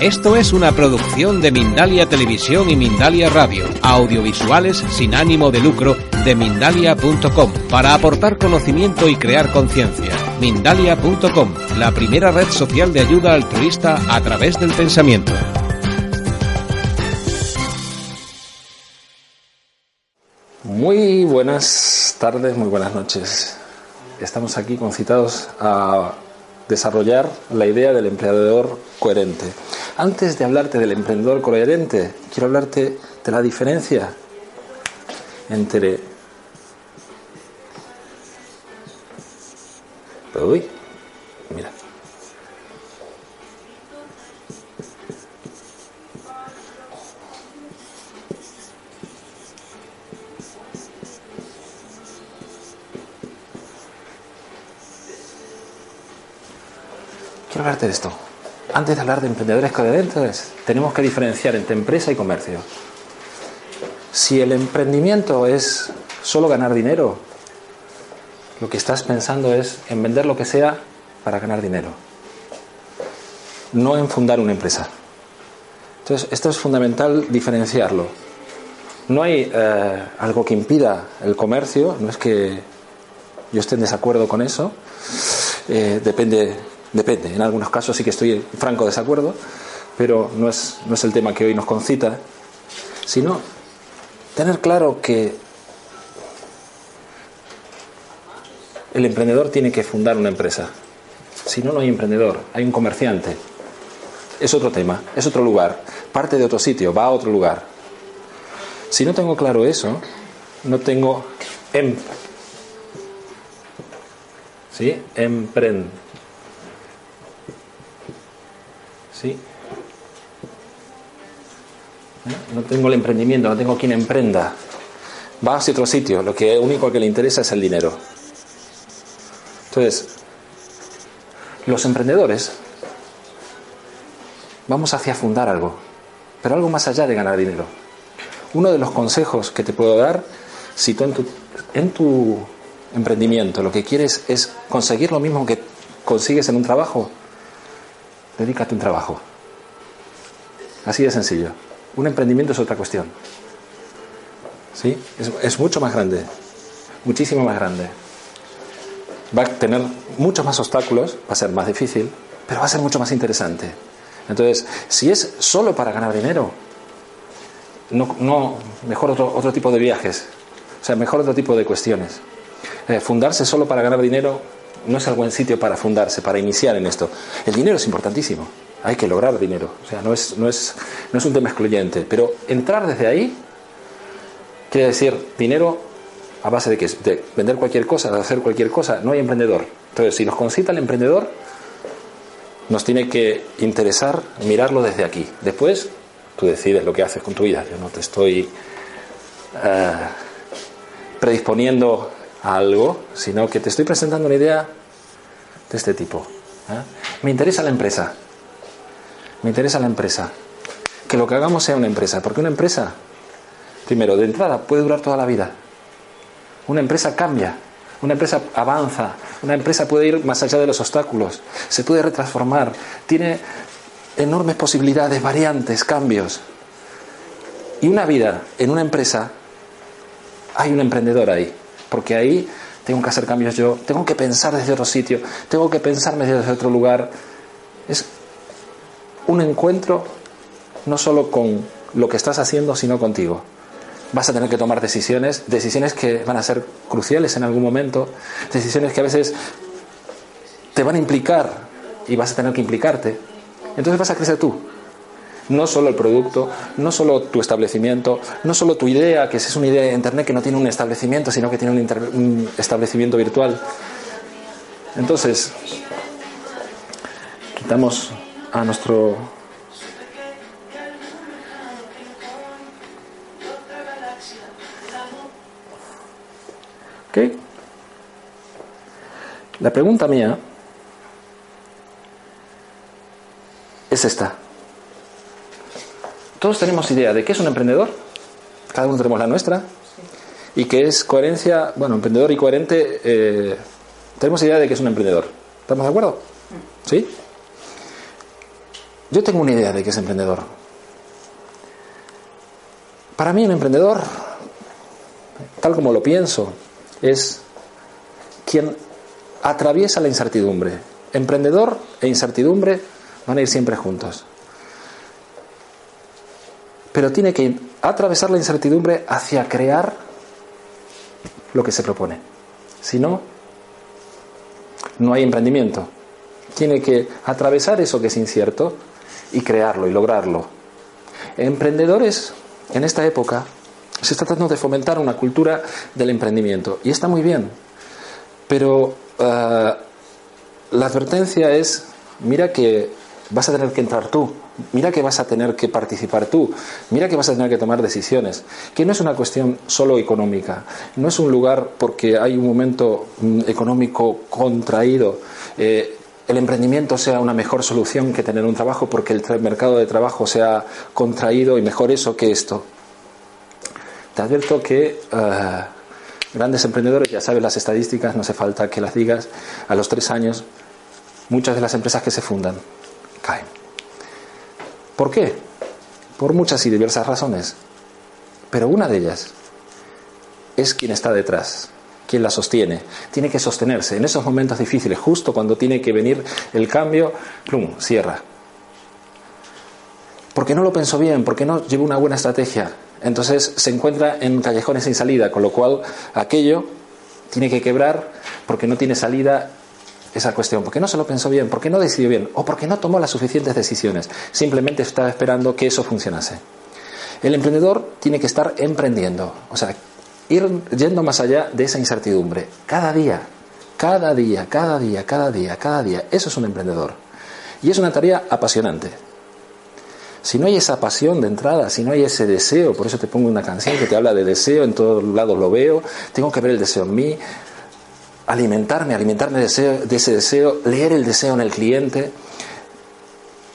Esto es una producción de Mindalia Televisión y Mindalia Radio, audiovisuales sin ánimo de lucro de mindalia.com, para aportar conocimiento y crear conciencia. Mindalia.com, la primera red social de ayuda altruista a través del pensamiento. Muy buenas tardes, muy buenas noches. Estamos aquí concitados a desarrollar la idea del emprendedor coherente. Antes de hablarte del emprendedor coherente, quiero hablarte de la diferencia entre... Uy, mira. De esto. Antes de hablar de emprendedores coherentes, tenemos que diferenciar entre empresa y comercio. Si el emprendimiento es solo ganar dinero, lo que estás pensando es en vender lo que sea para ganar dinero, no en fundar una empresa. Entonces, esto es fundamental diferenciarlo. No hay eh, algo que impida el comercio, no es que yo esté en desacuerdo con eso, eh, depende Depende, en algunos casos sí que estoy en franco desacuerdo, pero no es, no es el tema que hoy nos concita, sino tener claro que el emprendedor tiene que fundar una empresa. Si no, no hay emprendedor, hay un comerciante. Es otro tema, es otro lugar, parte de otro sitio, va a otro lugar. Si no tengo claro eso, no tengo em, ¿sí? Emprend ¿Eh? No tengo el emprendimiento, no tengo quien emprenda. Va hacia otro sitio, lo que único que le interesa es el dinero. Entonces, los emprendedores vamos hacia fundar algo, pero algo más allá de ganar dinero. Uno de los consejos que te puedo dar, si tú en tu emprendimiento lo que quieres es conseguir lo mismo que consigues en un trabajo, dedícate un trabajo. Así de sencillo. Un emprendimiento es otra cuestión. ¿Sí? Es, mucho más grande, muchísimo más grande. Va a tener muchos más obstáculos, va a ser más difícil, pero va a ser mucho más interesante. Entonces, si es solo para ganar dinero, no, no mejor otro, otro tipo de viajes, o sea, mejor otro tipo de cuestiones. Eh, fundarse solo para ganar dinero no es el buen sitio para fundarse, para iniciar en esto. El dinero es importantísimo, hay que lograr dinero, o sea, no es, no es, no es un tema excluyente, pero entrar desde ahí quiere decir dinero a base de que de vender cualquier cosa, de hacer cualquier cosa, no hay emprendedor. Entonces, si nos concita el emprendedor, nos tiene que interesar mirarlo desde aquí. Después, tú decides lo que haces con tu vida. Yo no te estoy eh, predisponiendo algo, sino que te estoy presentando una idea de este tipo. ¿eh? Me interesa la empresa. Me interesa la empresa. Que lo que hagamos sea una empresa. Porque una empresa, primero, de entrada, puede durar toda la vida. Una empresa cambia. Una empresa avanza. Una empresa puede ir más allá de los obstáculos. Se puede retransformar. Tiene enormes posibilidades, variantes, cambios. Y una vida en una empresa, hay un emprendedor ahí. Porque ahí tengo que hacer cambios yo, tengo que pensar desde otro sitio, tengo que pensarme desde otro lugar. Es un encuentro no solo con lo que estás haciendo, sino contigo. Vas a tener que tomar decisiones, decisiones que van a ser cruciales en algún momento, decisiones que a veces te van a implicar y vas a tener que implicarte. Entonces vas a crecer tú, no solo el producto, no solo tu establecimiento, no solo tu idea, que es una idea de Internet que no tiene un establecimiento, sino que tiene un, establecimiento virtual. Entonces, quitamos a nuestro ¿Ok? La pregunta mía es esta. Todos tenemos idea de qué es un emprendedor, cada uno tenemos la nuestra, y que es coherencia, bueno, emprendedor y coherente, eh, tenemos idea de que es un emprendedor. ¿Estamos de acuerdo? ¿Sí? Yo tengo una idea de que es emprendedor. Para mí un emprendedor, tal como lo pienso, es quien atraviesa la incertidumbre. Emprendedor e incertidumbre van a ir siempre juntos. Pero tiene que atravesar la incertidumbre hacia crear lo que se propone. Si no, no hay emprendimiento. Tiene que atravesar eso que es incierto y crearlo y lograrlo. Emprendedores en esta época se está tratando de fomentar una cultura del emprendimiento y está muy bien, pero eh, la advertencia es, mira que vas a tener que entrar tú, mira que vas a tener que participar tú, mira que vas a tener que tomar decisiones, que no es una cuestión solo económica, no es un lugar porque hay un momento mm, económico contraído. Eh, el emprendimiento sea una mejor solución que tener un trabajo porque el mercado de trabajo se ha contraído y mejor eso que esto. Te advierto que eh, grandes emprendedores, ya sabes las estadísticas, no hace falta que las digas, a los tres años muchas de las empresas que se fundan caen. ¿Por qué? Por muchas y diversas razones. Pero una de ellas es quien está detrás quien la sostiene. Tiene que sostenerse en esos momentos difíciles, justo cuando tiene que venir el cambio, plum, cierra. Porque no lo pensó bien, porque no llevó una buena estrategia. Entonces se encuentra en callejones sin salida, con lo cual aquello tiene que quebrar porque no tiene salida esa cuestión, porque no se lo pensó bien, porque no decidió bien o porque no tomó las suficientes decisiones. Simplemente estaba esperando que eso funcionase. El emprendedor tiene que estar emprendiendo, o sea, ir yendo más allá de esa incertidumbre. Cada día, cada día, cada día, cada día, cada día. Eso es un emprendedor. Y es una tarea apasionante. Si no hay esa pasión de entrada, si no hay ese deseo, por eso te pongo una canción que te habla de deseo, en todos lados lo veo, tengo que ver el deseo en mí, alimentarme, alimentarme de, ese deseo, leer el deseo en el cliente,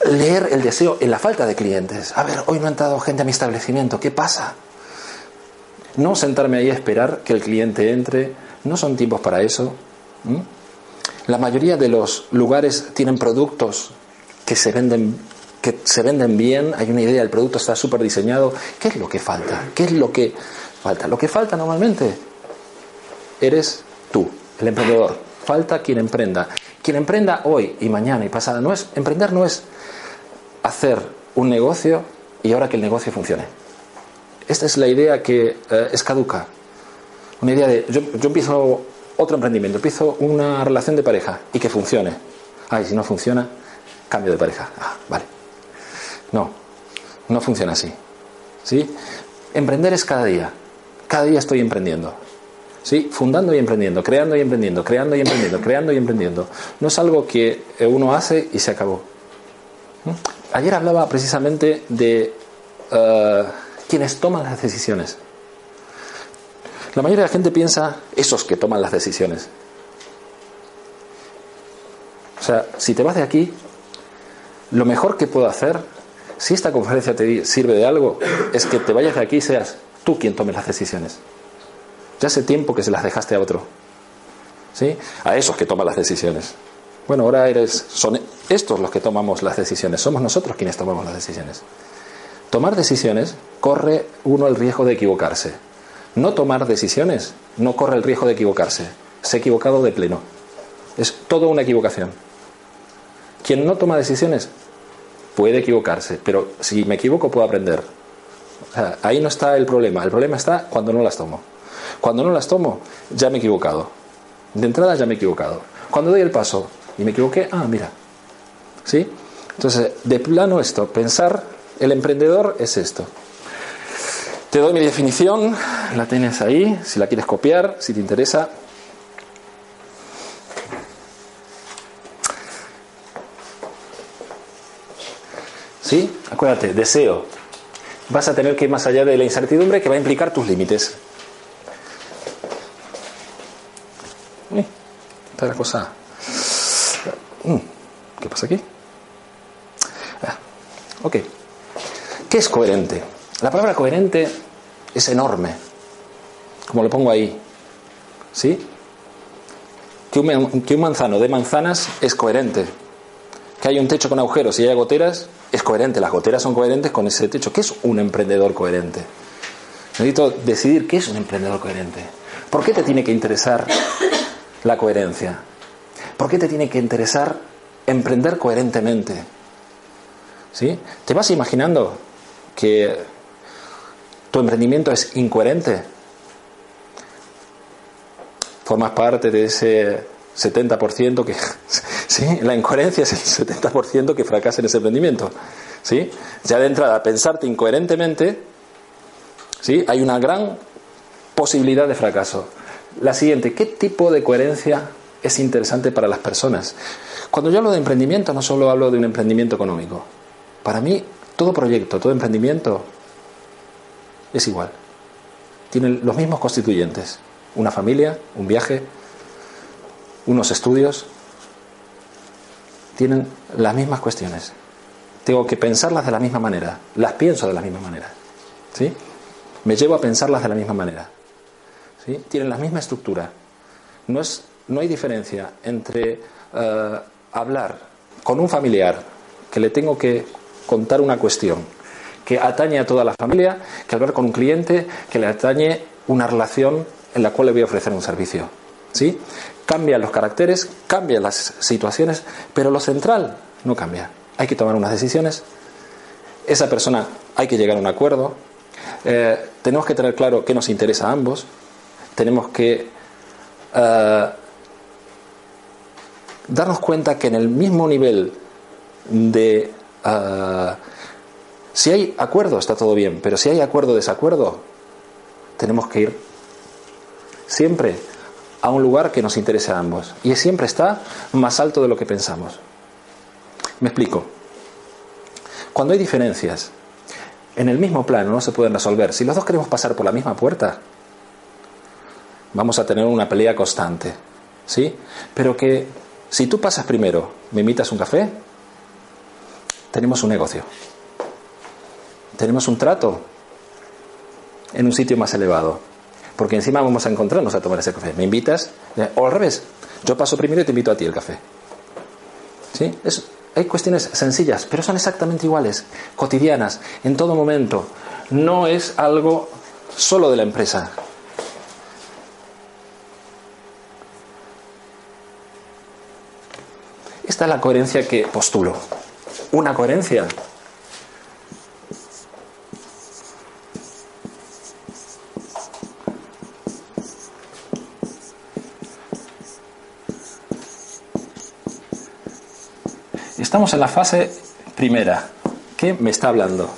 leer el deseo en la falta de clientes. A ver, hoy no ha entrado gente a mi establecimiento, ¿qué pasa? No sentarme ahí a esperar que el cliente entre, no son tiempos para eso. La mayoría de los lugares tienen productos que se venden que se venden bien, hay una idea, el producto está súper diseñado. ¿Qué es lo que falta? ¿Qué es lo que falta? Lo que falta normalmente eres tú, el emprendedor. Falta quien emprenda. Quien emprenda hoy y mañana y pasada. No es, emprender no es hacer un negocio y ahora que el negocio funcione. Esta es la idea que eh, es caduca. Una idea de, yo, empiezo otro emprendimiento, empiezo una relación de pareja y que funcione. Ay, si no funciona, cambio de pareja. Ah, vale. No, no funciona así. ¿Sí? Emprender es cada día. Cada día estoy emprendiendo. ¿Sí? Fundando y emprendiendo, creando y emprendiendo, creando y emprendiendo, creando y emprendiendo. No es algo que eh, uno hace y se acabó. Ayer hablaba precisamente de eh, quienes toman las decisiones. La mayoría de la gente piensa esos que toman las decisiones. O sea, si te vas de aquí, lo mejor que puedo hacer, si esta conferencia te sirve de algo, es que te vayas de aquí y seas tú quien tome las decisiones. Ya hace tiempo que se las dejaste a otro. ¿Sí? A esos que toman las decisiones. Bueno, ahora eres, son estos los que tomamos las decisiones, somos nosotros quienes tomamos las decisiones. Tomar decisiones corre uno el riesgo de equivocarse. No tomar decisiones no corre el riesgo de equivocarse. Se ha equivocado de pleno. Es toda una equivocación. Quien no toma decisiones puede equivocarse, pero si me equivoco puedo aprender. ahí no está el problema. El problema está cuando no las tomo. Cuando no las tomo, ya me he equivocado. De entrada ya me he equivocado. Cuando doy el paso y me equivoqué, ah, mira. ¿Sí? Entonces, de plano esto, pensar el emprendedor es esto. Te doy mi definición, la tienes ahí, si la quieres copiar, si te interesa. ¿Sí? Acuérdate, deseo. Vas a tener que ir más allá de la incertidumbre que va a implicar tus límites. Esta es la cosa. Mm, ¿Qué pasa aquí? Ah, ok. ¿Qué es coherente? La palabra coherente es enorme. Como lo pongo ahí. ¿Sí? Que un, que un manzano de manzanas es coherente. Que hay un techo con agujeros y hay goteras es coherente. Las goteras son coherentes con ese techo. ¿Qué es un emprendedor coherente? Necesito decidir qué es un emprendedor coherente. ¿Por qué te tiene que interesar la coherencia? ¿Por qué te tiene que interesar emprender coherentemente? ¿Sí? ¿Te vas imaginando que tu emprendimiento es incoherente? Formas parte de ese 70% que... ¿sí? La incoherencia es el 70% que fracasa en ese emprendimiento. ¿sí? Ya de entrada, pensarte incoherentemente, ¿sí? hay una gran posibilidad de fracaso. La siguiente, ¿qué tipo de coherencia es interesante para las personas? Cuando yo hablo de emprendimiento, no solo hablo de un emprendimiento económico. Para mí, todo proyecto, todo emprendimiento es igual. Tiene los mismos constituyentes. Una familia, un viaje, unos estudios. Tienen las mismas cuestiones. Tengo que pensarlas de la misma manera. Las pienso de la misma manera. ¿Sí? Me llevo a pensarlas de la misma manera. ¿Sí? Tienen la misma estructura. No, es, no hay diferencia entre uh, hablar con un familiar que le tengo que contar una cuestión que atañe a toda la familia que hablar con un cliente que le atañe una relación en la cual le voy a ofrecer un servicio. ¿Sí? Cambian los caracteres, cambian las situaciones, pero lo central no cambia. Hay que tomar unas decisiones. Esa persona hay que llegar a un acuerdo. Eh, tenemos que tener claro qué nos interesa a ambos. Tenemos que uh, darnos cuenta que en el mismo nivel de... Uh, si hay acuerdo, está todo bien, pero si hay acuerdo o desacuerdo, tenemos que ir siempre a un lugar que nos interese a ambos. Y siempre está más alto de lo que pensamos. Me explico. Cuando hay diferencias, en el mismo plano no se pueden resolver. Si los dos queremos pasar por la misma puerta, vamos a tener una pelea constante. ¿Sí? Pero que si tú pasas primero, me invitas un café, tenemos un negocio. Tenemos un trato en un sitio más elevado. Porque encima vamos a encontrarnos a tomar ese café. ¿Me invitas? O al revés. Yo paso primero y te invito a ti el café. ¿Sí? Hay cuestiones sencillas, pero son exactamente iguales, cotidianas, en todo momento. No es algo solo de la empresa. Esta es la coherencia que postulo. Una coherencia Estamos en la fase primera. ¿Qué me está hablando?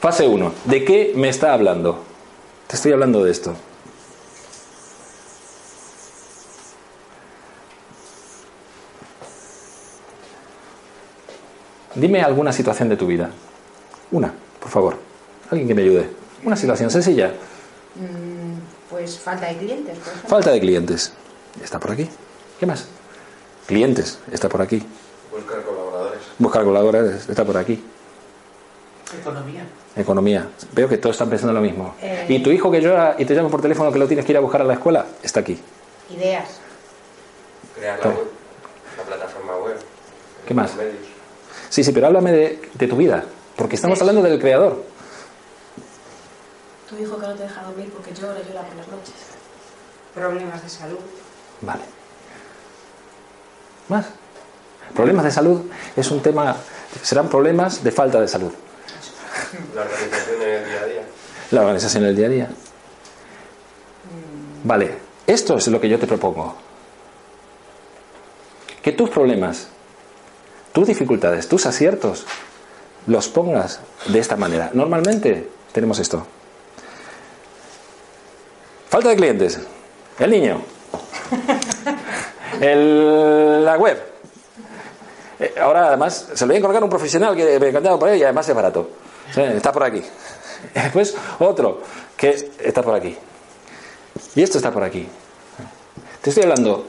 Fase 1. ¿De qué me está hablando? Te estoy hablando de esto. Dime alguna situación de tu vida. Una, por favor. Alguien que me ayude. Una situación sencilla. Pues falta de clientes. Por falta de clientes. Está por aquí. ¿Qué más? Clientes. Está por aquí. Buscar colaboradores. Buscar colaboradores. Está por aquí. Economía. Economía. Veo que todos están pensando lo mismo. Eh... Y tu hijo que llora y te llama por teléfono que lo tienes que ir a buscar a la escuela, está aquí. Ideas. Crear la, web, la plataforma web. ¿Qué más? Medios. Sí, sí, pero háblame de, de tu vida, porque estamos hablando del creador. Tu hijo que no te deja dormir porque llora, llora por las noches. Problemas de salud. Vale. ¿Más? Problemas de salud es un tema, serán problemas de falta de salud. La organización en el día a día. La organización en el día a día. Vale, esto es lo que yo te propongo. Que tus problemas, tus dificultades, tus aciertos, los pongas de esta manera. Normalmente tenemos esto. Falta de clientes. El niño. El, la web. Eh, ahora, además, se lo voy a encargar a un profesional que me encantado por él y además es barato. Está por aquí. Después otro que está por aquí. Y esto está por aquí. Te estoy hablando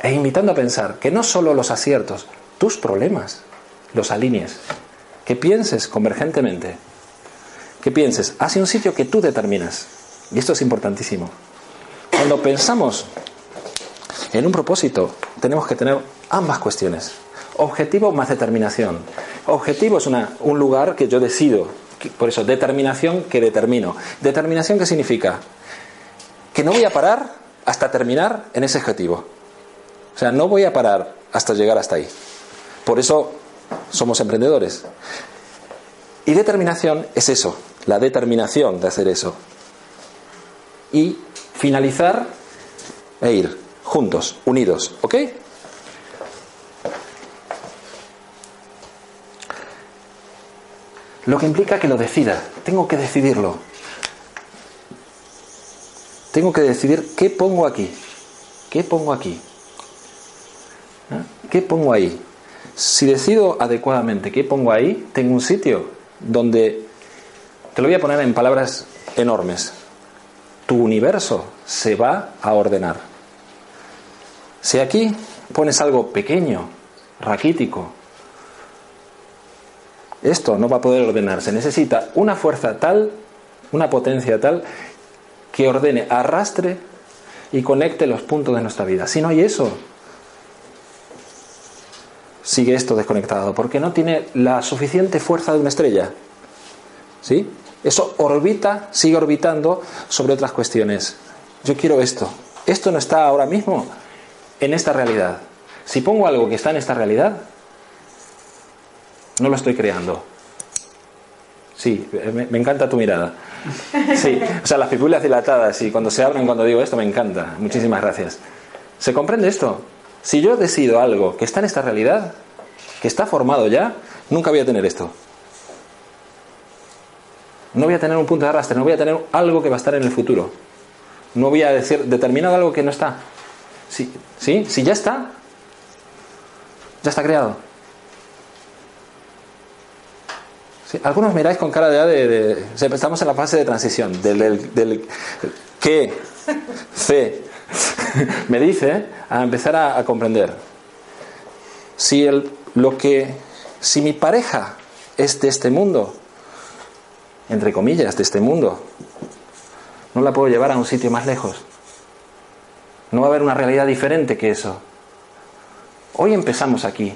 e invitando a pensar que no solo los aciertos, tus problemas los alinees. Que pienses convergentemente. Que pienses hacia un sitio que tú determinas. Y esto es importantísimo. Cuando pensamos en un propósito, tenemos que tener ambas cuestiones. Objetivo más determinación. Objetivo es una, un lugar que yo decido. Por eso, determinación que determino. Determinación, ¿qué significa? Que no voy a parar hasta terminar en ese objetivo. O sea, no voy a parar hasta llegar hasta ahí. Por eso somos emprendedores. Y determinación es eso, la determinación de hacer eso. Y finalizar e ir juntos, unidos, ¿ok? Lo que implica que lo decida. Tengo que decidirlo. Tengo que decidir qué pongo aquí. ¿Qué pongo aquí? ¿Eh? ¿Qué pongo ahí? Si decido adecuadamente qué pongo ahí, tengo un sitio donde, te lo voy a poner en palabras enormes, tu universo se va a ordenar. Si aquí pones algo pequeño, raquítico, esto no va a poder ordenarse. Necesita una fuerza tal, una potencia tal, que ordene, arrastre y conecte los puntos de nuestra vida. Si no hay eso, sigue esto desconectado, porque no tiene la suficiente fuerza de una estrella. ¿Sí? Eso orbita, sigue orbitando sobre otras cuestiones. Yo quiero esto. Esto no está ahora mismo en esta realidad. Si pongo algo que está en esta realidad, no lo estoy creando. Sí, me, encanta tu mirada. Sí, o sea, las pipulas dilatadas y cuando se abren cuando digo esto me encanta. Muchísimas gracias. ¿Se comprende esto? Si yo decido algo que está en esta realidad, que está formado ya, nunca voy a tener esto. No voy a tener un punto de arrastre, no voy a tener algo que va a estar en el futuro. No voy a decir determinado algo que no está. Sí, ¿sí? Si ya está, ya está creado. algunos miráis con cara de, Estamos en la fase de transición, del, del, que fe me dice a empezar a, comprender. Si, el, lo que, si mi pareja es de este mundo, entre comillas, de este mundo, no la puedo llevar a un sitio más lejos. No va a haber una realidad diferente que eso. Hoy empezamos aquí,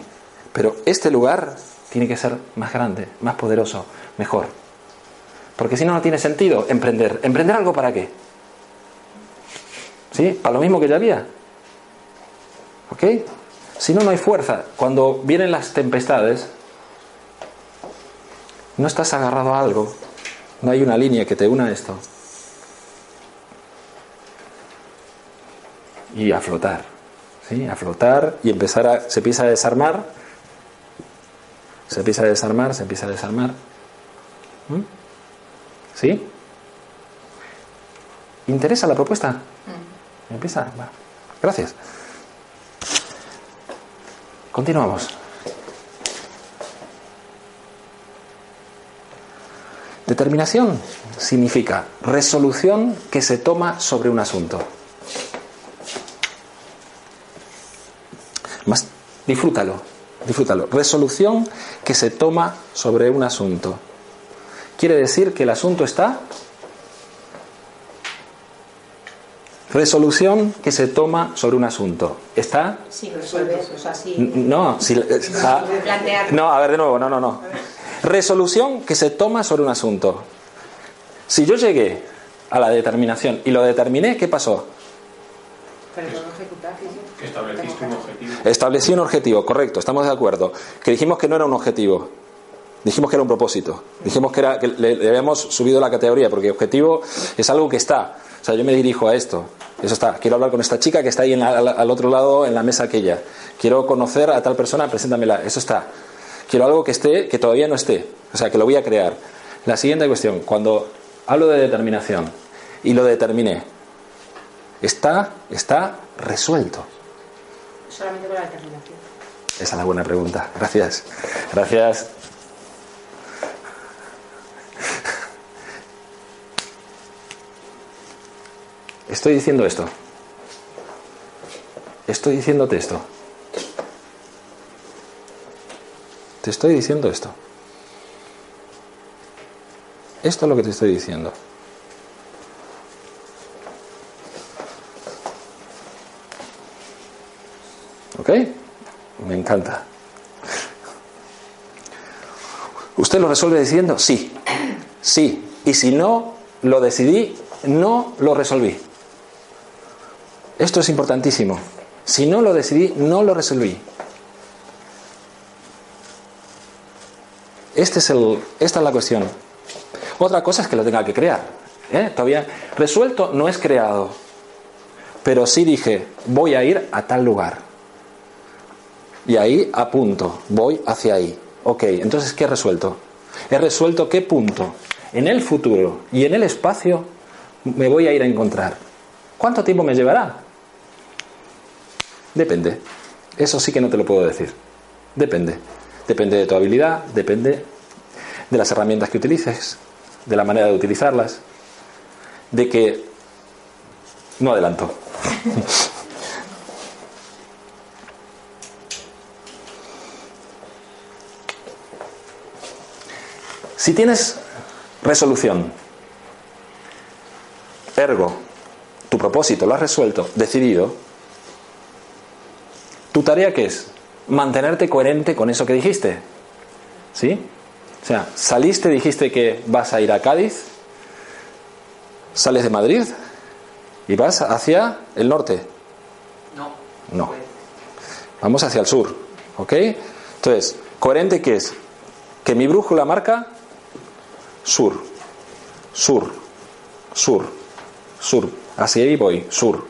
pero este lugar tiene que ser más grande, más poderoso, mejor. Porque si no, no tiene sentido emprender. ¿Emprender algo para qué? ¿Sí? ¿Para lo mismo que ya había? ¿Ok? Si no, no hay fuerza. Cuando vienen las tempestades, no estás agarrado a algo. No hay una línea que te una a esto. Y a flotar. ¿Sí? A flotar y empezar a. se empieza a desarmar se empieza a desarmar, se empieza a desarmar. ¿Mm? ¿Sí? ¿Interesa la propuesta? ¿Empieza? Gracias. Continuamos. Determinación significa resolución que se toma sobre un asunto. Más, disfrútalo disfrútalo. Resolución que se toma sobre un asunto. Quiere decir que el asunto está. Resolución que se toma sobre un asunto. ¿Está? Sí, resuelve, o sea, sí. No, si, ah, no, a ver de nuevo, no, no, no. Resolución que se toma sobre un asunto. Si yo llegué a la determinación y lo determiné, ¿qué pasó? Que estableciste un objetivo. Establecí un objetivo, correcto, estamos de acuerdo. Que dijimos que no era un objetivo, dijimos que era un propósito, dijimos que, era, que le, habíamos subido la categoría, porque objetivo es algo que está. O sea, yo me dirijo a esto, eso está. Quiero hablar con esta chica que está ahí al, otro lado en la mesa aquella. Quiero conocer a tal persona, preséntamela, eso está. Quiero algo que esté, que todavía no esté, o sea, que lo voy a crear. La siguiente cuestión, cuando hablo de determinación y lo determiné, está, está resuelto solamente con la determinación. Esa es la buena pregunta. Gracias. Gracias. Estoy diciendo esto. Estoy diciéndote esto. Te estoy diciendo esto. Esto es lo que te estoy diciendo. ¿Ok? Me encanta. ¿Usted lo resuelve diciendo sí? Sí. Y si no lo decidí, no lo resolví. Esto es importantísimo. Si no lo decidí, no lo resolví. Este es el, esta es la cuestión. Otra cosa es que lo tenga que crear. ¿eh? Todavía resuelto no es creado. Pero sí dije, voy a ir a tal lugar. Y ahí apunto, voy hacia ahí. Ok, entonces, ¿qué he resuelto? He resuelto qué punto en el futuro y en el espacio me voy a ir a encontrar. ¿Cuánto tiempo me llevará? Depende. Eso sí que no te lo puedo decir. Depende. Depende de tu habilidad, depende de las herramientas que utilices, de la manera de utilizarlas, de que... No adelanto. si tienes resolución, ergo, tu propósito lo has resuelto, decidido, ¿tu tarea qué es? Mantenerte coherente con eso que dijiste. ¿Sí? O sea, saliste, dijiste que vas a ir a Cádiz, sales de Madrid y vas hacia el norte. No. No. Vamos hacia el sur. ¿Ok? Entonces, coherente qué es? Que mi brújula marca sur, sur, sur, sur. Hacia ahí voy, sur,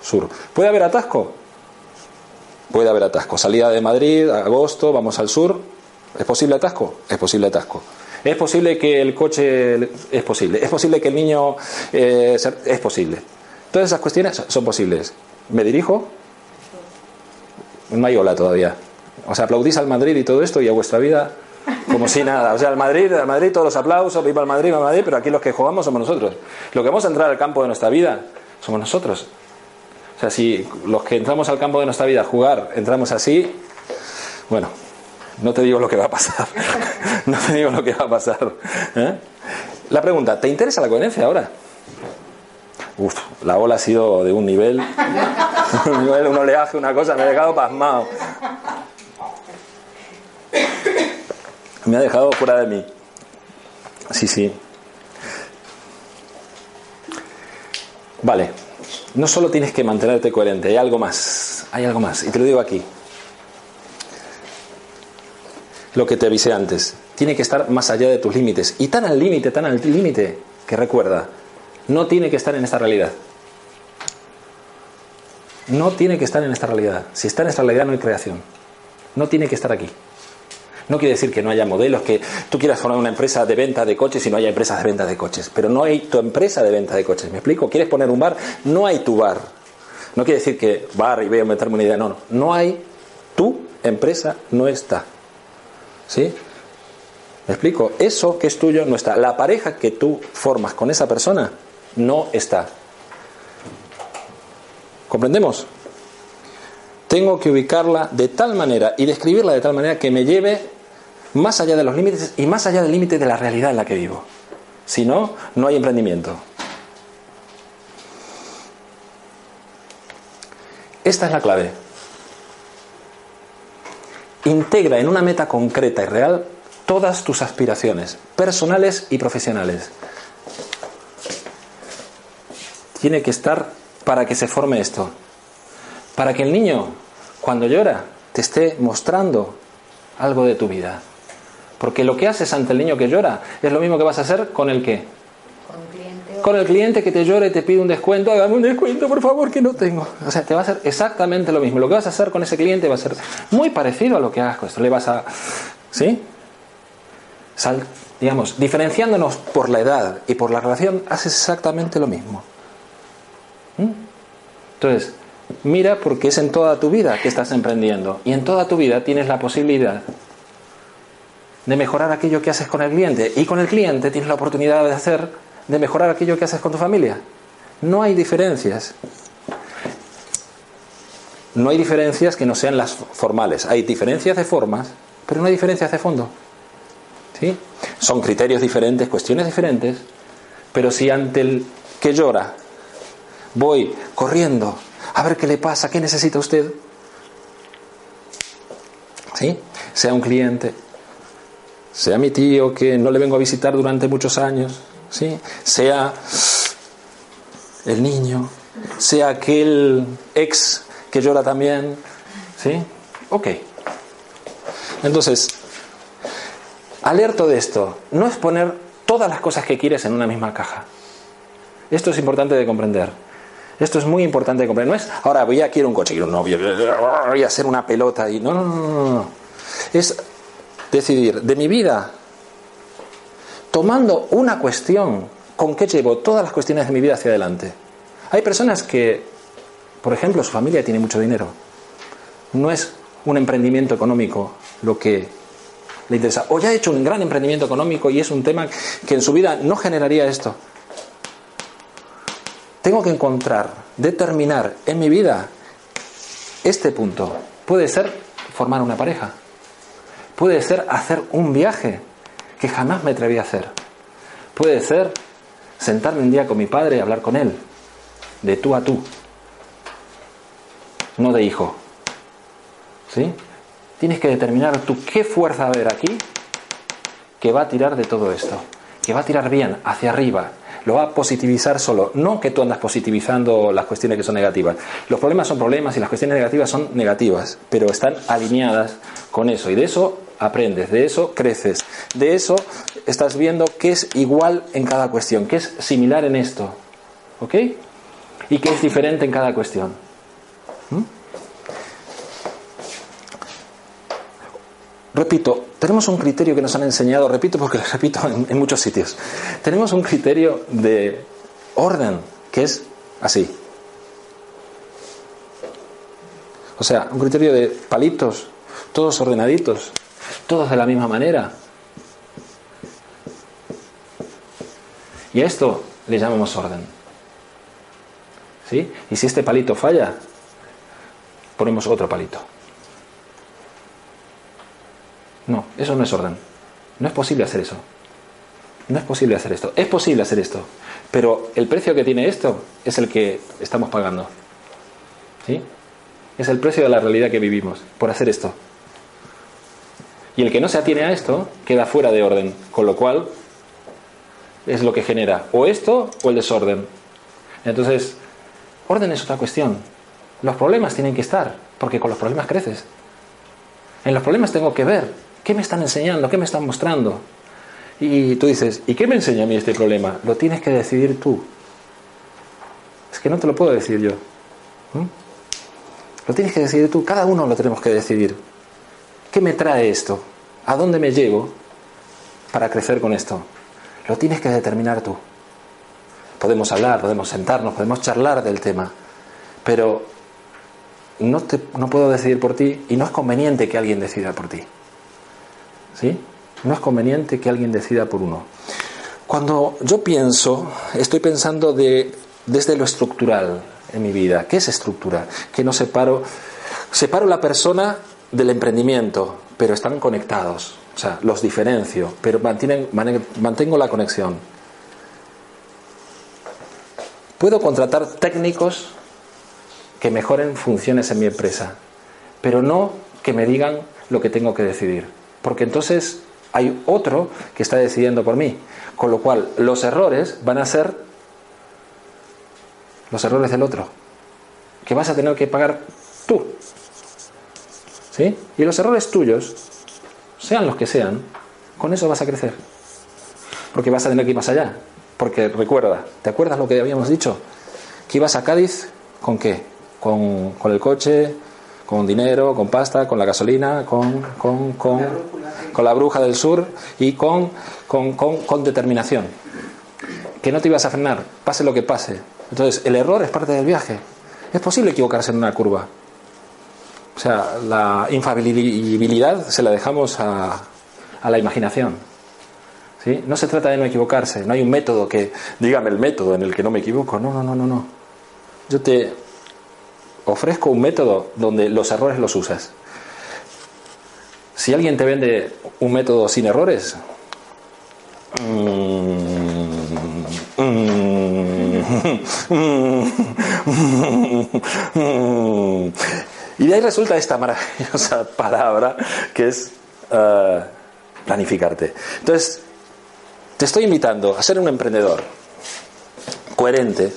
sur. ¿Puede haber atasco? Puede haber atasco. Salida de Madrid, agosto, vamos al sur. ¿Es posible atasco? Es posible atasco. ¿Es posible que el coche... Es posible. ¿Es posible que el niño... eh, es posible. Todas esas cuestiones son posibles. ¿Me dirijo? No hay ola todavía. O sea, aplaudís al Madrid y todo esto y a vuestra vida como si nada. O sea, al Madrid, al Madrid todos los aplausos, viva el Madrid, viva el Madrid, pero aquí los que jugamos somos nosotros. Lo que vamos a entrar al campo de nuestra vida somos nosotros. Sea, si los que entramos al campo de nuestra vida a jugar entramos así, bueno, no te digo lo que va a pasar. no te digo lo que va a pasar. ¿eh? La pregunta, ¿te interesa la coherencia ahora? Uf, la ola ha sido de un nivel, un nivel, un oleaje, una cosa, me ha dejado pasmado. Me ha dejado fuera de mí. Sí, sí. Vale. No solo tienes que mantenerte coherente, hay algo más. Hay algo más. Y te lo digo aquí. Lo que te avisé antes. Tiene que estar más allá de tus límites. Y tan al límite, tan al límite, que recuerda, no tiene que estar en esta realidad. No tiene que estar en esta realidad. Si está en esta realidad no hay creación. No tiene que estar aquí. No quiere decir que no haya modelos, que tú quieras formar una empresa de venta de coches y no haya empresas de venta de coches. Pero no hay tu empresa de venta de coches. ¿Me explico? ¿Quieres poner un bar? No hay tu bar. No quiere decir que bar y voy a inventarme una idea. No, no. No hay tu empresa, no está. ¿Sí? ¿Me explico? Eso que es tuyo no está. La pareja que tú formas con esa persona no está. ¿Comprendemos? Tengo que ubicarla de tal manera y describirla de tal manera que me lleve más allá de los límites y más allá del límite de la realidad en la que vivo. Si no, no hay emprendimiento. Esta es la clave. Integra en una meta concreta y real todas tus aspiraciones, personales y profesionales. Tiene que estar para que se forme esto. Para que el niño, cuando llora, te esté mostrando algo de tu vida. Porque lo que haces ante el niño que llora es lo mismo que vas a hacer con el que. Con cliente o- Con el cliente que te llora y te pide un descuento, hágame un descuento, por favor, que no tengo. O sea, te va a hacer exactamente lo mismo. Lo que vas a hacer con ese cliente va a ser muy parecido a lo que hagas con esto. Le vas a. ¿Sí? Sal- digamos, diferenciándonos por la edad y por la relación, haces exactamente lo mismo. ¿Mm? Entonces, Mira porque es en toda tu vida que estás emprendiendo y en toda tu vida tienes la posibilidad de mejorar aquello que haces con el cliente y con el cliente tienes la oportunidad de hacer de mejorar aquello que haces con tu familia. No hay diferencias. No hay diferencias que no sean las formales. Hay diferencias de formas, pero no hay diferencias de fondo. ¿Sí? Son criterios diferentes, cuestiones diferentes, pero si ante el que llora voy corriendo a ver qué le pasa, qué necesita usted, ¿sí? Sea un cliente, sea mi tío que no le vengo a visitar durante muchos años, ¿sí? Sea el niño, sea aquel ex que llora también, ¿sí? Ok. Entonces, alerto de esto, no es poner todas las cosas que quieres en una misma caja. Esto es importante de comprender. Esto es muy importante de comprender. No es, ahora voy a quiero un coche, quiero un novio, voy a hacer una pelota y no, no, no, no. Es decidir de mi vida, tomando una cuestión, con qué llevo todas las cuestiones de mi vida hacia adelante. Hay personas que, por ejemplo, su familia tiene mucho dinero. No es un emprendimiento económico lo que le interesa. O ya ha hecho un gran emprendimiento económico y es un tema que en su vida no generaría esto. Tengo que encontrar, determinar en mi vida este punto. Puede ser formar una pareja. Puede ser hacer un viaje que jamás me atreví a hacer. Puede ser sentarme un día con mi padre y hablar con él, de tú a tú, no de hijo. ¿Sí? Tienes que determinar tú qué fuerza va a haber aquí que va a tirar de todo esto, que va a tirar bien, hacia arriba, lo va a positivizar solo, no que tú andas positivizando las cuestiones que son negativas. Los problemas son problemas y las cuestiones negativas son negativas, pero están alineadas con eso y de eso aprendes, de eso creces, de eso estás viendo que es igual en cada cuestión, que es similar en esto, ¿ok? Y que es diferente en cada cuestión. Repito, tenemos un criterio que nos han enseñado, repito porque lo repito en, muchos sitios, tenemos un criterio de orden que es así. O sea, un criterio de palitos, todos ordenaditos, todos de la misma manera. Y a esto le llamamos orden. ¿Sí? Y si este palito falla, ponemos otro palito. No, eso no es orden. No es posible hacer eso. No es posible hacer esto. Es posible hacer esto. Pero el precio que tiene esto es el que estamos pagando. ¿Sí? Es el precio de la realidad que vivimos por hacer esto. Y el que no se atiene a esto queda fuera de orden. Con lo cual es lo que genera o esto o el desorden. Entonces, orden es otra cuestión. Los problemas tienen que estar, porque con los problemas creces. En los problemas tengo que ver qué me están enseñando, qué me están mostrando. Y tú dices, ¿y qué me enseña a mí este problema? Lo tienes que decidir tú. Es que no te lo puedo decir yo. ¿Mm? Lo tienes que decidir tú, cada uno lo tenemos que decidir. ¿Qué me trae esto? ¿A dónde me llevo para crecer con esto? Lo tienes que determinar tú. Podemos hablar, podemos sentarnos, podemos charlar del tema, pero no, te, no puedo decidir por ti y no es conveniente que alguien decida por ti. ¿Sí? No es conveniente que alguien decida por uno. Cuando yo pienso, estoy pensando de, desde lo estructural en mi vida. ¿Qué es estructura? Que no separo, separo la persona del emprendimiento, pero están conectados. O sea, los diferencio, pero mantengo la conexión. Puedo contratar técnicos que mejoren funciones en mi empresa, pero no que me digan lo que tengo que decidir, porque entonces hay otro que está decidiendo por mí, con lo cual los errores van a ser los errores del otro, que vas a tener que pagar tú. ¿Sí? Y los errores tuyos, sean los que sean, con eso vas a crecer. Porque vas a tener que ir más allá. Porque recuerda, ¿te acuerdas lo que habíamos dicho? Que ibas a Cádiz con qué? Con, con el coche, con dinero, con pasta, con la gasolina, con, con, con, con la bruja del sur y con, con, con, determinación. Que no te ibas a frenar, pase lo que pase. Entonces, el error es parte del viaje. Es posible equivocarse en una curva. O sea, la infalibilidad se la dejamos a, a la imaginación. ¿Sí? No se trata de no equivocarse, no hay un método que, dígame el método en el que no me equivoco. No, no, no, no, no. Yo te ofrezco un método donde los errores los usas. Si alguien te vende un método sin errores, y de ahí resulta esta maravillosa palabra que es uh, planificarte. Entonces, te estoy invitando a ser un emprendedor coherente,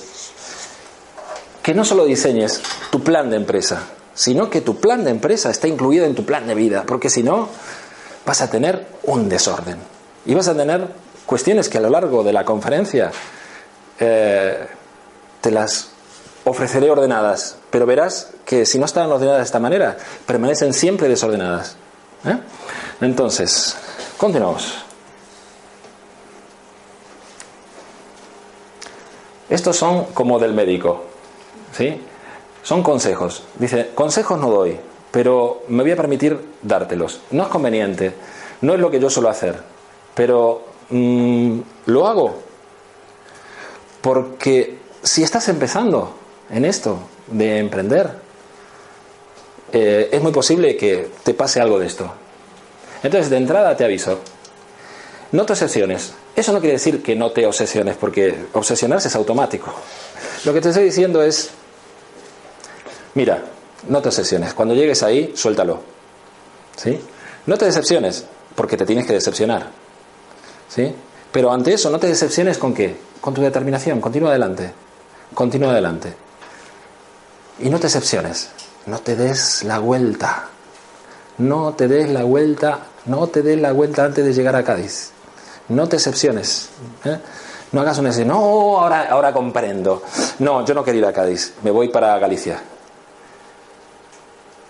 que no solo diseñes tu plan de empresa, sino que tu plan de empresa está incluido en tu plan de vida, porque si no, vas a tener un desorden. Y vas a tener cuestiones que a lo largo de la conferencia eh, te las ofreceré ordenadas, pero verás que si no están ordenadas de esta manera, permanecen siempre desordenadas. ¿eh? Entonces, continuamos. Estos son como del médico, ¿sí? Son consejos. Dice, consejos no doy, pero me voy a permitir dártelos. No es conveniente, no es lo que yo suelo hacer, pero mm, lo hago porque si estás empezando en esto de emprender, eh, es muy posible que te pase algo de esto. Entonces, de entrada te aviso, no te obsesiones. Eso no quiere decir que no te obsesiones, porque obsesionarse es automático. Lo que te estoy diciendo es, mira, no te obsesiones. Cuando llegues ahí, suéltalo. ¿Sí? No te decepciones, porque te tienes que decepcionar. ¿Sí? Pero ante eso, no te decepciones con qué? Con tu determinación. Continúa adelante. Continúa adelante. Y no te decepciones. No te des la vuelta. No te des la vuelta. No te des la vuelta antes de llegar a Cádiz. No te excepciones. ¿eh? No hagas un no, ahora, ahora comprendo. No, yo no quiero ir a Cádiz, me voy para Galicia.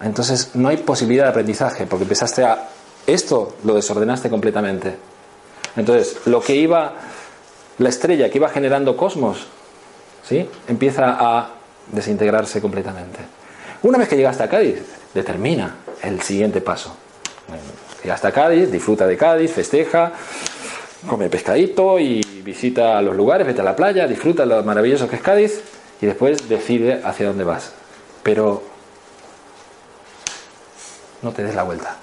Entonces no hay posibilidad de aprendizaje, porque empezaste a... Esto lo desordenaste completamente. Entonces, lo que iba, la estrella que iba generando cosmos, ¿sí? Empieza a desintegrarse completamente. Una vez que llegaste a Cádiz, determina el siguiente paso. Llegaste a Cádiz, disfruta de Cádiz, festeja, come pescadito y visita los lugares, vete a la playa, disfruta lo maravilloso que es Cádiz y después decide hacia dónde vas. Pero no te des la vuelta.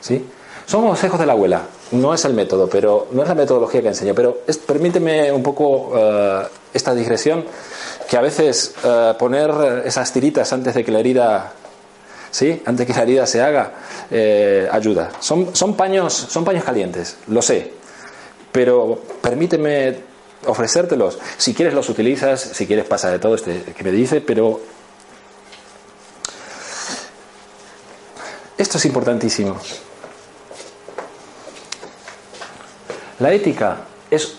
¿Sí? Son consejos de la abuela, no es el método, pero no es la metodología que enseño, pero permíteme un poco uh, esta digresión, que a veces uh, poner esas tiritas antes de que la herida ¿sí? antes que la herida se haga, eh, ayuda. Son, son, paños, son paños calientes, lo sé, pero permíteme ofrecértelos. Si quieres los utilizas, si quieres pasa de todo este que me dice, pero esto es importantísimo. La ética es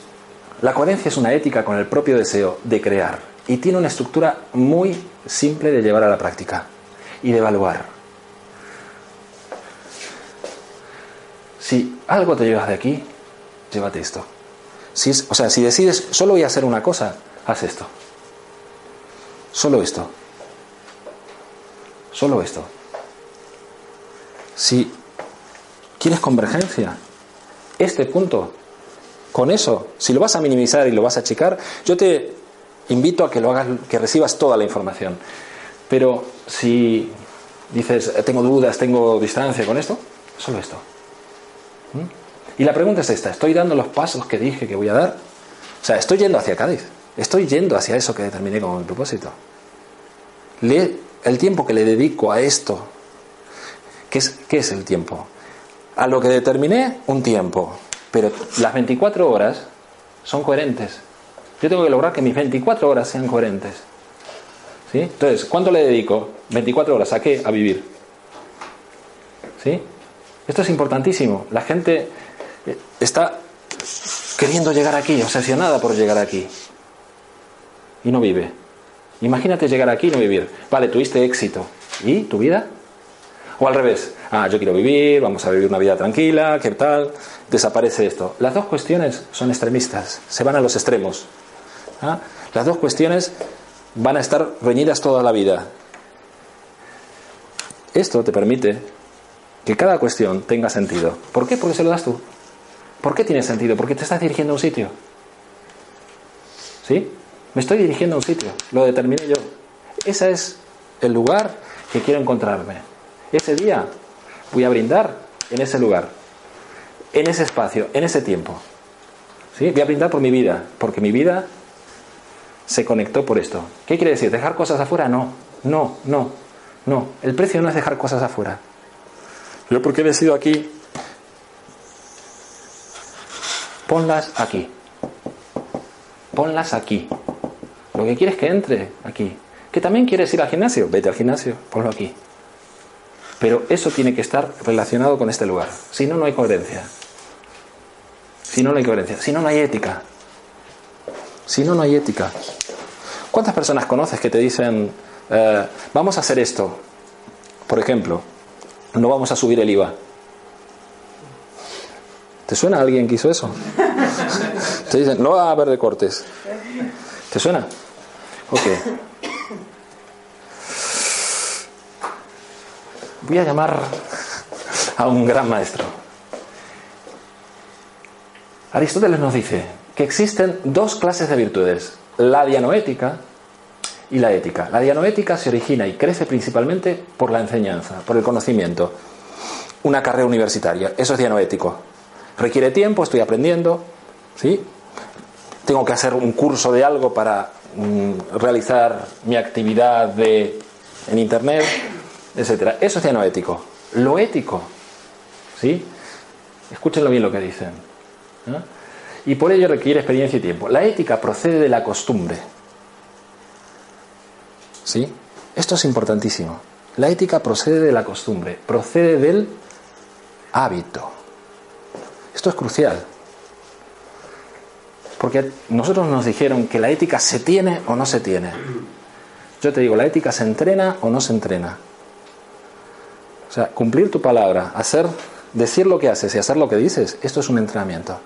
la coherencia es una ética con el propio deseo de crear y tiene una estructura muy simple de llevar a la práctica y de evaluar. Si algo te llevas de aquí, llévate esto. Si es, o sea, si decides solo voy a hacer una cosa, haz esto. Solo esto. Solo esto. Si quieres convergencia, este punto, con eso, si lo vas a minimizar y lo vas a achicar, yo te invito a que lo hagas, que recibas toda la información. Pero si dices, tengo dudas, tengo distancia con esto, solo esto. ¿Mm? Y la pregunta es esta, ¿estoy dando los pasos que dije que voy a dar? O sea, estoy yendo hacia Cádiz, estoy yendo hacia eso que determiné como mi propósito. el tiempo que le dedico a esto, ¿qué es, ¿qué es el tiempo? A lo que determiné, un tiempo, pero las 24 horas son coherentes. Yo tengo que lograr que mis 24 horas sean coherentes. ¿Sí? Entonces, ¿cuánto le dedico? 24 horas. ¿A qué? A vivir. ¿Sí? Esto es importantísimo. La gente eh, está queriendo llegar aquí, obsesionada por llegar aquí. Y no vive. Imagínate llegar aquí y no vivir. Vale, tuviste éxito. ¿Y tu vida? O al revés. Ah, yo quiero vivir, vamos a vivir una vida tranquila, ¿qué tal? Desaparece esto. Las dos cuestiones son extremistas, se van a los extremos. ¿Ah? Las dos cuestiones van a estar reñidas toda la vida. Esto te permite que cada cuestión tenga sentido. ¿Por qué? Porque se lo das tú. ¿Por qué tiene sentido? Porque te estás dirigiendo a un sitio. ¿Sí? Me estoy dirigiendo a un sitio. Lo determiné yo. Ese es el lugar que quiero encontrarme. Ese día voy a brindar en ese lugar, en ese espacio, en ese tiempo. ¿Sí? Voy a brindar por mi vida, porque mi vida se conectó por esto. ¿Qué quiere decir? ¿Dejar cosas afuera? No, no, no, no. El precio no es dejar cosas afuera. Yo porque he decidido aquí, ponlas aquí. Ponlas aquí. Lo que quieres que entre aquí. ¿Que también quieres ir al gimnasio? Vete al gimnasio, ponlo aquí. Pero eso tiene que estar relacionado con este lugar. Si no, no hay coherencia. Si no, no hay coherencia. Si no, no hay ética. Si no, no hay ética. ¿Cuántas personas conoces que te dicen, eh, vamos a hacer esto? Por ejemplo, no vamos a subir el IVA. ¿Te suena alguien que hizo eso? Te dicen, no va a haber recortes. ¿Te suena? Ok. Voy a llamar a un gran maestro. Aristóteles nos dice que existen dos clases de virtudes, la dianoética y la ética. La dianoética se origina y crece principalmente por la enseñanza, por el conocimiento. Una carrera universitaria, eso es dianoético. Requiere tiempo, estoy aprendiendo, ¿sí? Tengo que hacer un curso de algo para mm, realizar mi actividad de, en Internet, etcétera. Eso es dianoético. Lo ético, ¿sí? Escúchenlo bien lo que dicen. Y por ello requiere experiencia y tiempo. La ética procede de la costumbre. ¿Sí? Esto es importantísimo. La ética procede de la costumbre, procede del hábito. Esto es crucial. Porque nosotros nos dijeron que la ética se tiene o no se tiene. Yo te digo, la ética se entrena o no se entrena. Sea, cumplir tu palabra, hacer, decir lo que haces y hacer lo que dices, esto es un entrenamiento.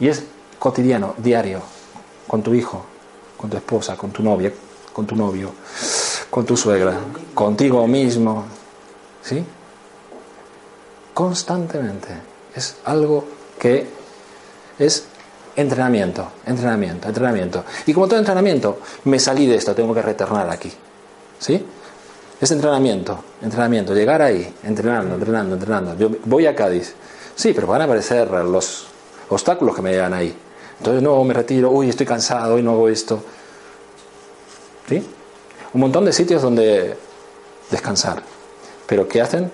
Y es cotidiano, diario, con tu hijo, con tu esposa, con tu novia, con tu novio, con tu suegra, contigo mismo. ¿Sí? Constantemente. Es algo que es entrenamiento, entrenamiento, entrenamiento. Y como todo entrenamiento, me salí de esto, tengo que retornar aquí. ¿Sí? Es entrenamiento, entrenamiento, llegar ahí, entrenando, entrenando, entrenando. Yo voy a Cádiz. Sí, pero van a aparecer los obstáculos que me llegan ahí. Entonces no me retiro, uy, estoy cansado, hoy no hago esto. ¿Sí? Un montón de sitios donde descansar. Pero ¿qué hacen?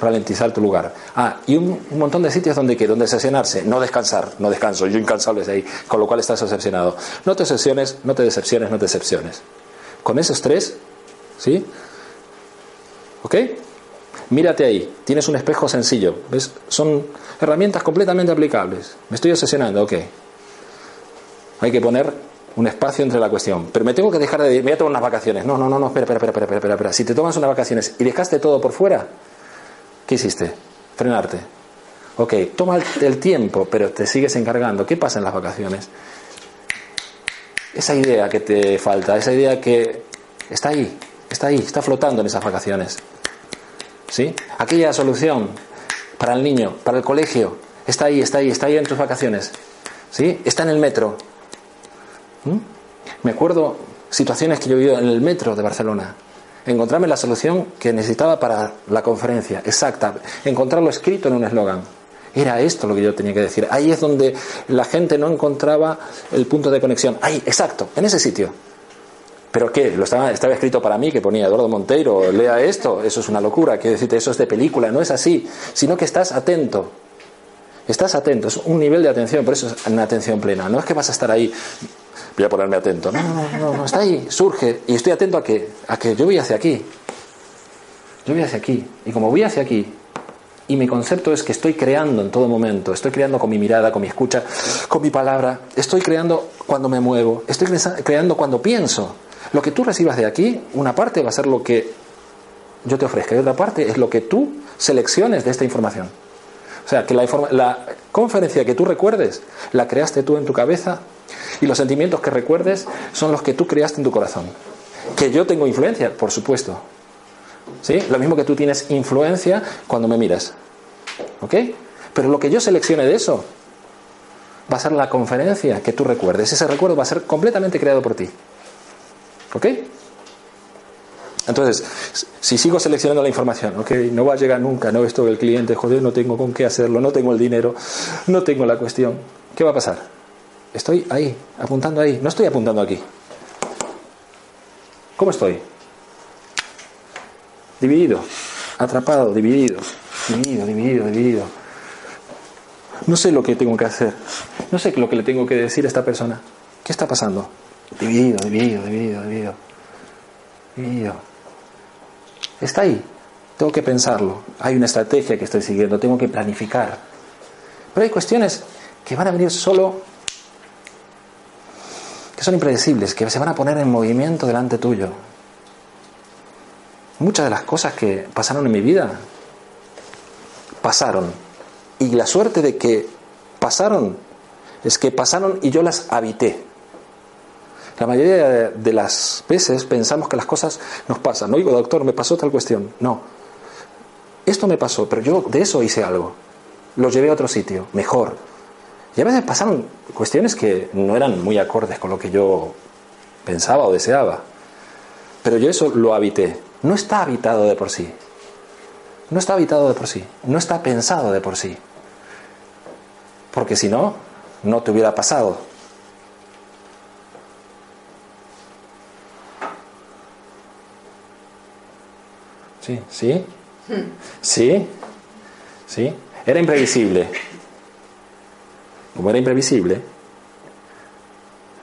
Ralentizar tu lugar. Ah, y un, montón de sitios donde, ¿qué? donde sesionarse, no descansar, no descanso, yo incansable es ahí, con lo cual estás obsesionado. No te obsesiones, no te decepciones, no te decepciones. Con esos tres, ¿sí? ¿Ok? Mírate ahí, tienes un espejo sencillo, ¿ves? Son herramientas completamente aplicables. Me estoy obsesionando, ok. Hay que poner un espacio entre la cuestión. Pero me tengo que dejar de... Me voy a tomar unas vacaciones. No, no, no, no, espera, espera, espera, espera, espera, espera. Si te tomas unas vacaciones y dejaste todo por fuera, ¿qué hiciste? Frenarte. Ok, toma el tiempo, pero te sigues encargando. ¿Qué pasa en las vacaciones? Esa idea que te falta, esa idea que está ahí, está ahí, está flotando en esas vacaciones. ¿Sí? Aquella solución para el niño, para el colegio, está ahí, está ahí, está ahí en tus vacaciones. ¿Sí? Está en el metro. ¿Mm? Me acuerdo situaciones que yo vivido en el metro de Barcelona. Encontrarme la solución que necesitaba para la conferencia, exacta. Encontrarlo escrito en un eslogan. Era esto lo que yo tenía que decir. Ahí es donde la gente no encontraba el punto de conexión. Ahí, exacto, en ese sitio. ¿Pero qué? ¿Lo estaba, estaba escrito para mí que ponía Eduardo Monteiro, lea esto? Eso es una locura, quiero decirte, eso es de película, no es así, sino que estás atento. Estás atento, es un nivel de atención, por eso es una atención plena. No es que vas a estar ahí, voy a ponerme atento. No, no, no, no, está ahí, surge, y estoy atento a que, a que yo voy hacia aquí. Yo voy hacia aquí. Y como voy hacia aquí, y mi concepto es que estoy creando en todo momento, estoy creando con mi mirada, con mi escucha, con mi palabra, estoy creando cuando me muevo, estoy creando cuando pienso. Lo que tú recibas de aquí, una parte va a ser lo que yo te ofrezca y otra parte es lo que tú selecciones de esta información. O sea, que la, la conferencia que tú recuerdes la creaste tú en tu cabeza y los sentimientos que recuerdes son los que tú creaste en tu corazón. Que yo tengo influencia, por supuesto. ¿Sí? Lo mismo que tú tienes influencia cuando me miras. ¿Ok? Pero lo que yo seleccione de eso va a ser la conferencia que tú recuerdes. Ese recuerdo va a ser completamente creado por ti. ¿Ok? Entonces, si sigo seleccionando la información, no va a llegar nunca, no esto del cliente, joder, no tengo con qué hacerlo, no tengo el dinero, no tengo la cuestión, ¿qué va a pasar? Estoy ahí, apuntando ahí, no estoy apuntando aquí. ¿Cómo estoy? Dividido, atrapado, dividido, dividido, dividido, dividido. No sé lo que tengo que hacer, no sé lo que le tengo que decir a esta persona. ¿Qué está pasando? Dividido, dividido, dividido, dividido. Dividido. Está ahí. Tengo que pensarlo. Hay una estrategia que estoy siguiendo. Tengo que planificar. Pero hay cuestiones que van a venir solo, que son impredecibles, que se van a poner en movimiento delante tuyo. Muchas de las cosas que pasaron en mi vida pasaron. Y la suerte de que pasaron es que pasaron y yo las habité. La mayoría de, las veces pensamos que las cosas nos pasan. No digo, doctor, me pasó tal cuestión. No. Esto me pasó, pero yo de eso hice algo. Lo llevé a otro sitio, mejor. Y a veces pasaron cuestiones que no eran muy acordes con lo que yo pensaba o deseaba. Pero yo eso lo habité. No está habitado de por sí. No está habitado de por sí. No está pensado de por sí. Porque si no, no te hubiera pasado. Sí, sí, sí. Era imprevisible. Como era imprevisible,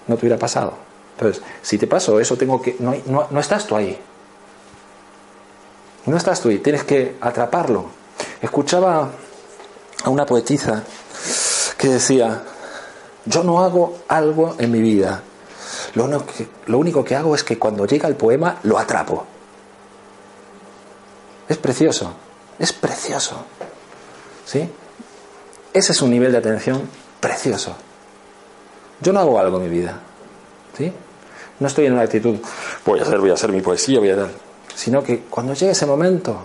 no te hubiera pasado. Entonces, si te pasó eso, tengo que. No, no, estás tú ahí. No estás tú ahí, tienes que atraparlo. Escuchaba a una poetisa que decía: Yo no hago algo en mi vida. Lo único que hago es que cuando llega el poema lo atrapo. Es precioso, es precioso. ¿Sí? Ese es un nivel de atención precioso. Yo no hago algo en mi vida. ¿Sí? No estoy en una actitud, voy a hacer, voy a hacer mi poesía, voy a dar. Sino que cuando llegue ese momento,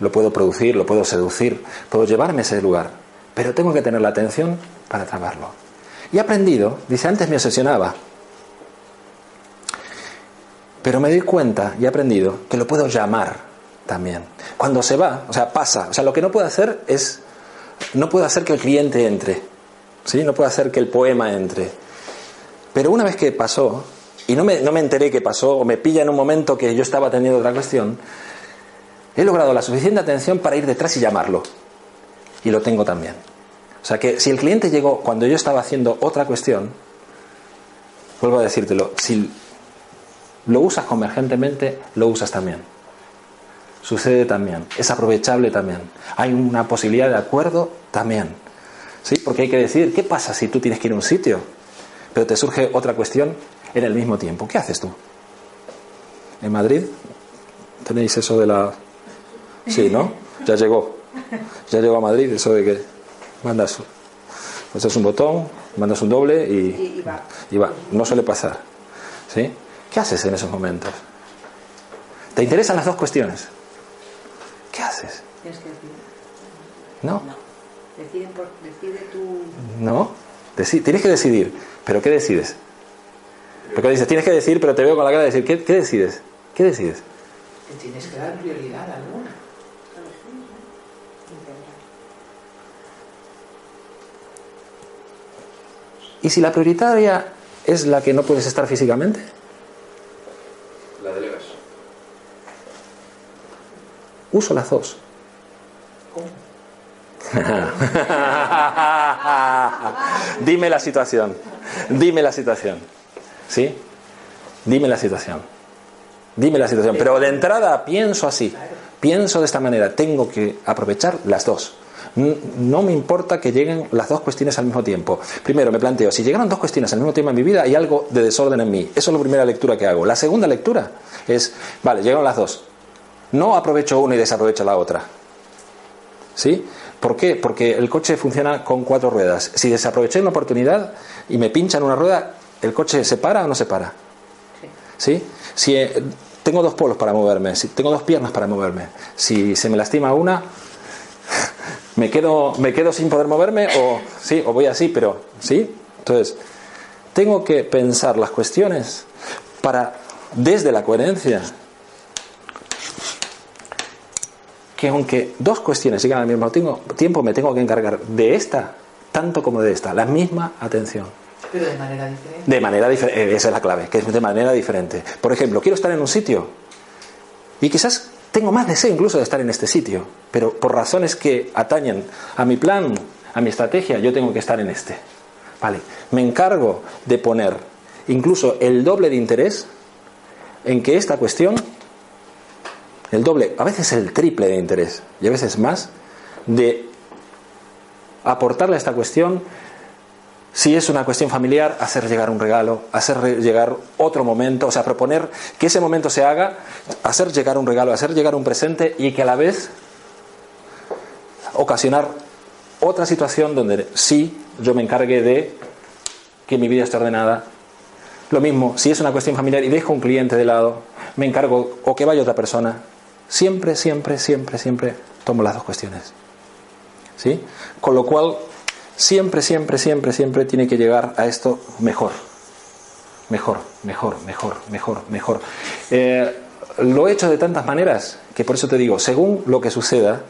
lo puedo producir, lo puedo seducir, puedo llevarme a ese lugar. Pero tengo que tener la atención para atraparlo. Y he aprendido, dice, antes me obsesionaba. Pero me doy cuenta y he aprendido que lo puedo llamar también. Cuando se va, o sea, pasa. O sea, lo que no puedo hacer es, no puedo hacer que el cliente entre. ¿Sí? No puedo hacer que el poema entre. Pero una vez que pasó, y no me, no me enteré que pasó, o me pilla en un momento que yo estaba teniendo otra cuestión, he logrado la suficiente atención para ir detrás y llamarlo. Y lo tengo también. O sea que si el cliente llegó cuando yo estaba haciendo otra cuestión, vuelvo a decírtelo, si lo usas convergentemente, lo usas también. Sucede también, es aprovechable también. Hay una posibilidad de acuerdo también. ¿Sí? Porque hay que decidir, ¿qué pasa si tú tienes que ir a un sitio, pero te surge otra cuestión en el mismo tiempo? ¿Qué haces tú? En Madrid tenéis eso de la... Sí, ¿no? Ya llegó. Ya llegó a Madrid eso de que mandas, mandas un botón, mandas un doble y, Y, y va. y va. No suele pasar. ¿Sí? ¿Qué haces en esos momentos? ¿Te interesan las dos cuestiones? ¿Qué haces? Tienes que decidir. ¿No? Decide, por, decide tú. ¿No? Deci- tienes que decidir. ¿Pero qué decides? Porque dices, tienes que decir, pero te veo con la cara de decir, ¿qué, qué decides? ¿Qué decides? Que tienes que dar prioridad a alguna. ¿Y si la prioritaria es la que no puedes estar físicamente? La delegas. Uso las dos. Dime la situación. Dime la situación. ¿Sí? Dime la situación. Dime la situación. Pero de entrada pienso así. Pienso de esta manera. Tengo que aprovechar las dos. No me importa que lleguen las dos cuestiones al mismo tiempo. Primero me planteo, si llegaron dos cuestiones al mismo tiempo en mi vida, hay algo de desorden en mí. Eso es la primera lectura que hago. La segunda lectura es, vale, llegaron las dos. No aprovecho una y desaprovecho la otra. ¿Sí? ¿Por qué? Porque el coche funciona con cuatro ruedas. Si desaproveché una oportunidad y me pinchan una rueda, ¿el coche se para o no se para? ¿Sí? Si eh, tengo dos polos para moverme, si tengo dos piernas para moverme, si se me lastima una, me quedo, me quedo sin poder moverme o sí, o voy así, pero ¿sí? Entonces, tengo que pensar las cuestiones para desde la coherencia que aunque dos cuestiones sigan al mismo tiempo, me tengo que encargar de esta tanto como de esta, la misma atención. Pero de manera diferente. De manera diferente, eh, esa es la clave, que es de manera diferente. Por ejemplo, quiero estar en un sitio y quizás tengo más deseo incluso de estar en este sitio, pero por razones que atañen a mi plan, a mi estrategia, yo tengo que estar en este. Vale, me encargo de poner incluso el doble de interés en que esta cuestión, el doble, a veces el triple de interés y a veces más, de aportarle a esta cuestión si es una cuestión familiar, hacer llegar un regalo, hacer llegar otro momento, o sea, proponer que ese momento se haga, hacer llegar un regalo, hacer llegar un presente y que a la vez ocasionar otra situación donde sí yo me encargue de que mi vida esté ordenada. Lo mismo, si es una cuestión familiar y dejo un cliente de lado, me encargo o que vaya otra persona. Siempre, siempre, siempre, siempre tomo las dos cuestiones. ¿Sí? Con lo cual, siempre, siempre, siempre, siempre tiene que llegar a esto mejor. Mejor, mejor, mejor, mejor, mejor. Eh, lo he hecho de tantas maneras que por eso te digo, según lo que suceda,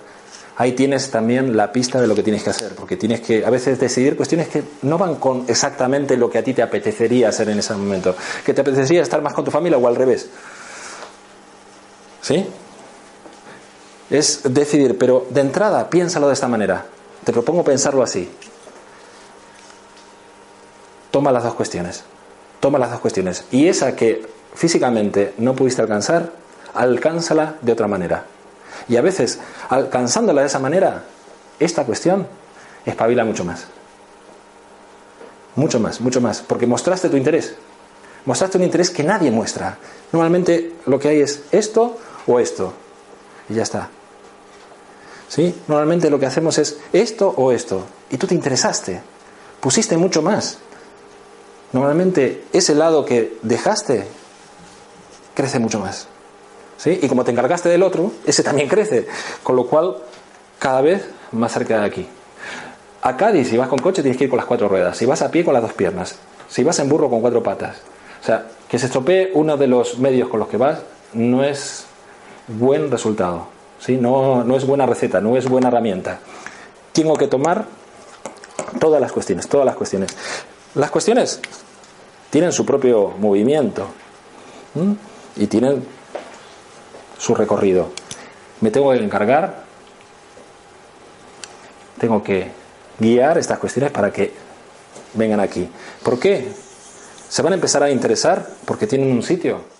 ahí tienes también la pista de lo que tienes que hacer, porque tienes que a veces decidir cuestiones que no van con exactamente lo que a ti te apetecería hacer en ese momento, que te apetecería estar más con tu familia o al revés. ¿Sí? Es decidir, pero de entrada piénsalo de esta manera. Te propongo pensarlo así. Toma las dos cuestiones. Toma las dos cuestiones. Y esa que físicamente no pudiste alcanzar, alcánzala de otra manera. Y a veces, alcanzándola de esa manera, esta cuestión espabila mucho más. Mucho más, mucho más. Porque mostraste tu interés. Mostraste un interés que nadie muestra. Normalmente lo que hay es esto o esto. Y ya está. ¿Sí? Normalmente lo que hacemos es esto o esto. Y tú te interesaste. Pusiste mucho más. Normalmente ese lado que dejaste crece mucho más. ¿Sí? Y como te encargaste del otro, ese también crece. Con lo cual, cada vez más cerca de aquí. A Cádiz, si vas con coche, tienes que ir con las cuatro ruedas. Si vas a pie, con las dos piernas. Si vas en burro, con cuatro patas. O sea, que se estropee uno de los medios con los que vas no es buen resultado. ¿Sí? No, no es buena receta, no es buena herramienta. Tengo que tomar todas las cuestiones, todas las cuestiones. Las cuestiones tienen su propio movimiento y tienen su recorrido. Me tengo que encargar, tengo que guiar estas cuestiones para que vengan aquí. ¿Por qué? Se van a empezar a interesar porque tienen un sitio